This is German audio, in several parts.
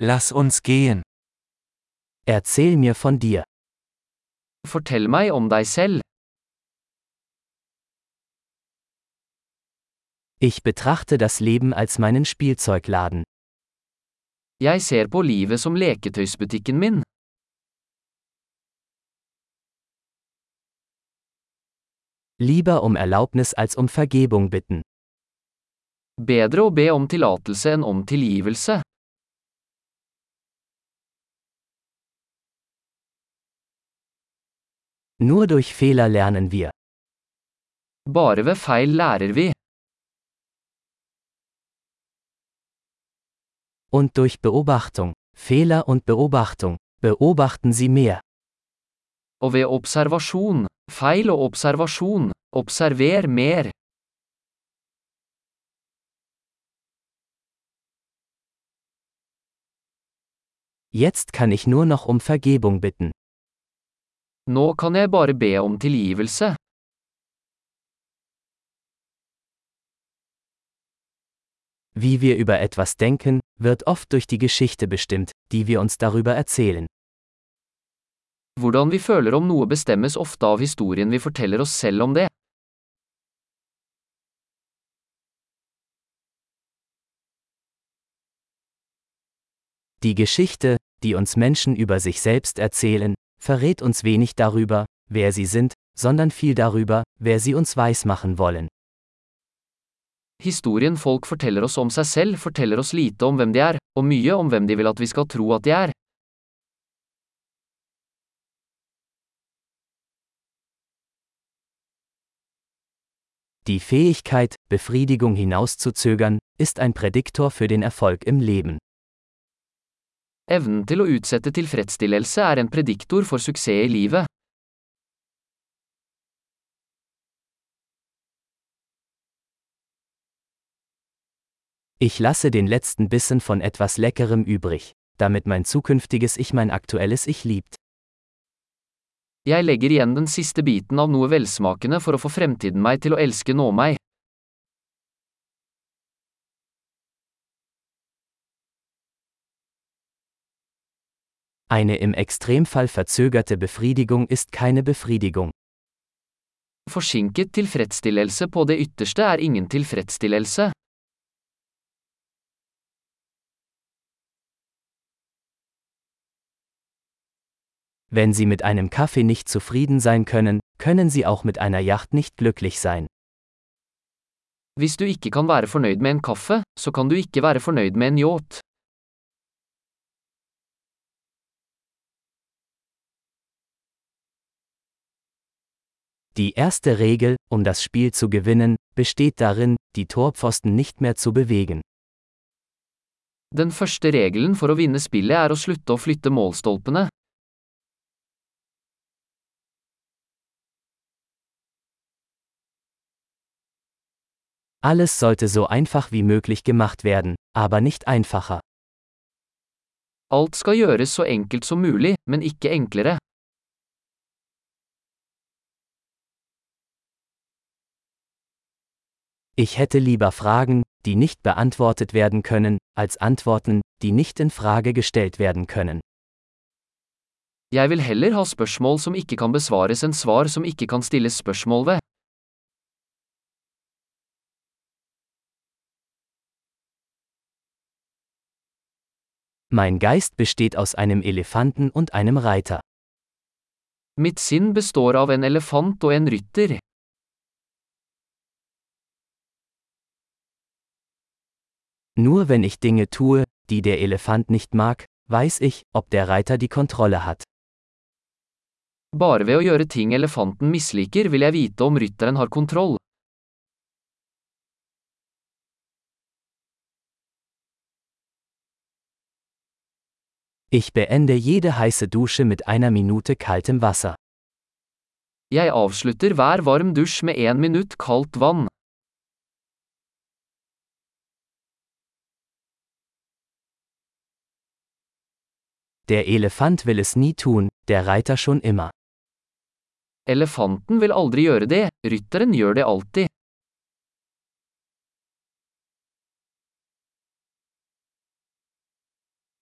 Lass uns gehen. Erzähl mir von dir. Fortell meg om deg selv. Ich betrachte das Leben als meinen Spielzeugladen. Jeg ser på livet som leketøysbutikken min. Lieber um Erlaubnis als um Vergebung bitten. Bedre å be om tillatelse enn om tilgivelse. Nur durch Fehler lernen wir. Bare ved feil lærer vi. Und durch Beobachtung. Fehler und Beobachtung. Beobachten Sie mehr. Og ved observasjon. Feil og observasjon. Observer mer. Jetzt kann ich nur noch um Vergebung bitten. Nå kan jeg bare be om tilgivelse. Wie wir über etwas denken, wird oft durch die Geschichte bestimmt, die wir uns darüber erzählen. Hvordan vi føler om noe bestemmes ofte av historien vi forteller oss selv om det. Die Geschichte, die uns Menschen über sich selbst erzählen, verrät uns wenig darüber, wer sie sind, sondern viel darüber, wer sie uns weismachen wollen. Historien folk forteller oss om seg selv forteller oss lite om hvem de er, og mye om hvem de vil at vi skal tro at de er. Die Fähigkeit, Befriedigung hinauszuzögern, ist ein Prädiktor für den Erfolg im Leben. Evnen til å utsette tilfredsstillelse er en prediktor for suksess i livet. Ich lasse den letzten Bissen von etwas Leckerem übrig, damit mein zukünftiges Ich mein aktuelles Ich liebt. Jeg legger igjen den siste biten av noe velsmakende for å få fremtiden meg til å elske nå meg. Eine im Extremfall verzögerte Befriedigung ist keine Befriedigung. Forsinket tilfredsstillelse på det ytterste er ingen tilfredsstillelse. Wenn Sie mit einem Kaffee nicht zufrieden sein können, können Sie auch mit einer Yacht nicht glücklich sein. Hvis du ikke kan være fornøyd med en kaffe, så kan du ikke være fornøyd med en yacht. Die erste Regel, um das Spiel zu gewinnen, besteht darin, die Torpfosten nicht mehr zu bewegen. Den første regelen for å vinne spillet er å slutte å flytte målstolpene. Alles sollte so einfach wie möglich gemacht werden, aber nicht einfacher. Alt skal gjøres så enkelt som mulig, men ikke enklere. Ich hätte lieber Fragen, die nicht beantwortet werden können, als Antworten, die nicht in Frage gestellt werden können. Jeg vil heller ha spørsmål som ikke kan besvares enn svar som ikke kan stilles spørsmål ved. Mein Geist besteht aus einem Elefanten und einem Reiter. Mitt sinn består av en elefant og en rytter. Nur wenn ich Dinge tue, die der Elefant nicht mag, weiß ich, ob der Reiter die Kontrolle hat. Bare ved å gjøre ting elefanten misliker vil jeg vite om rytteren har kontroll. Ich beende jede heiße Dusche mit einer Minute kaltem Wasser. Jeg avslutter hver varm dusj med én minutt kaldt vann. Der Elefant will es nie tun, der Reiter schon immer. Elefanten vil aldri gjøre det, rytteren gjør det alltid.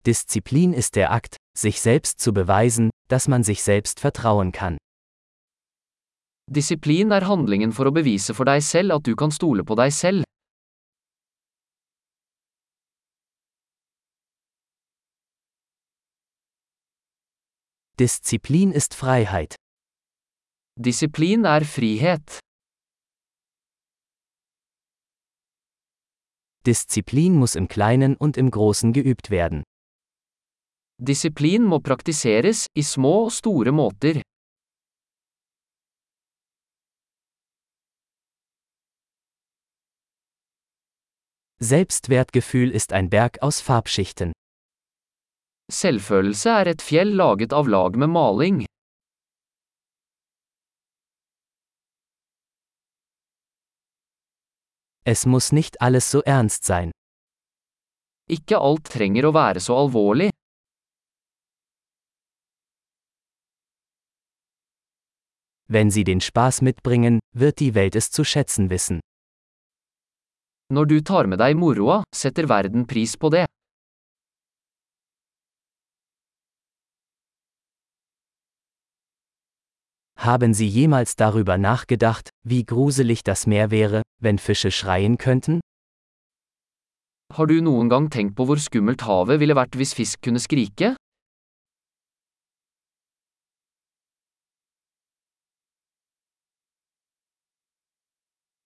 Disziplin ist der Akt, sich selbst zu beweisen, dass man sich selbst vertrauen kann. Disiplin er handlingen for å bevise for deg selv at du kan stole på deg selv. Disziplin ist Freiheit. Disiplin er frihet. Disziplin muss im Kleinen und im Großen geübt werden. Disiplin må praktiseres, i små og store måter. Selbstwertgefühl ist ein Berg aus Farbschichten. Selvfølelse er et fjell laget av lag med maling. Es muss nicht alles so ernst sein. Ikke alt trenger å være så alvorlig. Wenn Sie den Spaß mitbringen, wird die Welt es zu schätzen wissen. Når du tar med deg moroa, setter verden pris på det. Haben Sie jemals darüber nachgedacht, wie gruselig das Meer wäre, wenn Fische schreien könnten? Har du noen gang tenkt på hvor skummelt havet ville vært hvis fisk kunne skrike?